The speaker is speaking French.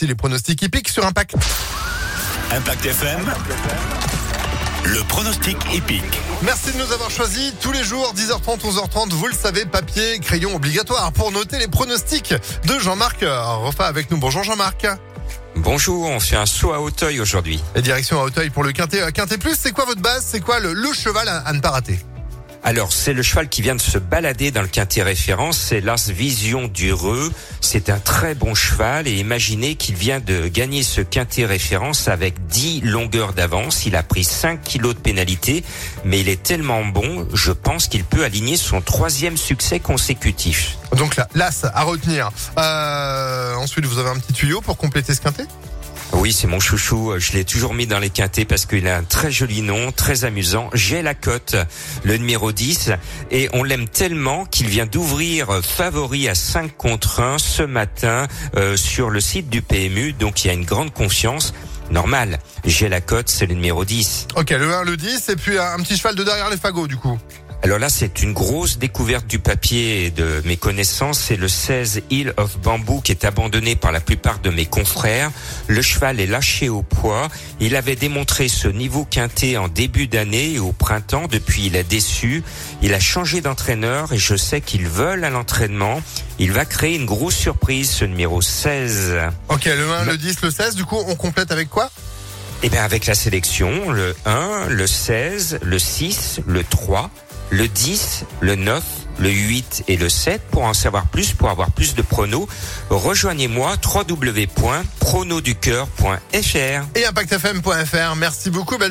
Voici les pronostics hippiques sur Impact. Impact FM. Le pronostic épique. Merci de nous avoir choisis tous les jours, 10h30, 11h30. Vous le savez, papier, crayon obligatoire pour noter les pronostics de Jean-Marc Refa avec nous. Bonjour Jean-Marc. Bonjour, on fait un saut à Hauteuil aujourd'hui. Direction à Hauteuil pour le Quintet. Quintet Plus, c'est quoi votre base? C'est quoi le, le cheval à, à ne pas rater? Alors, c'est le cheval qui vient de se balader dans le quintet référence, c'est l'As Vision du Reux. C'est un très bon cheval et imaginez qu'il vient de gagner ce quintet référence avec 10 longueurs d'avance. Il a pris 5 kilos de pénalité, mais il est tellement bon, je pense qu'il peut aligner son troisième succès consécutif. Donc là, l'As à retenir. Euh, ensuite, vous avez un petit tuyau pour compléter ce quintet? Oui, c'est mon chouchou. Je l'ai toujours mis dans les quintés parce qu'il a un très joli nom, très amusant. J'ai la cote, le numéro 10. Et on l'aime tellement qu'il vient d'ouvrir favori à 5 contre 1 ce matin euh, sur le site du PMU. Donc il y a une grande confiance. Normal. J'ai la cote, c'est le numéro 10. Ok, le 1, le 10, et puis un petit cheval de derrière les fagots, du coup. Alors là, c'est une grosse découverte du papier et de mes connaissances. C'est le 16 Hill of Bamboo qui est abandonné par la plupart de mes confrères. Le cheval est lâché au poids. Il avait démontré ce niveau quinté en début d'année et au printemps. Depuis, il a déçu. Il a changé d'entraîneur et je sais qu'ils veulent à l'entraînement. Il va créer une grosse surprise, ce numéro 16. Ok, le 1, le 10, le 16. Du coup, on complète avec quoi? Eh bien, avec la sélection, le 1, le 16, le 6, le 3, le 10, le 9, le 8 et le 7. Pour en savoir plus, pour avoir plus de pronos, rejoignez-moi www.pronoducœur.fr et impactfm.fr. Merci beaucoup.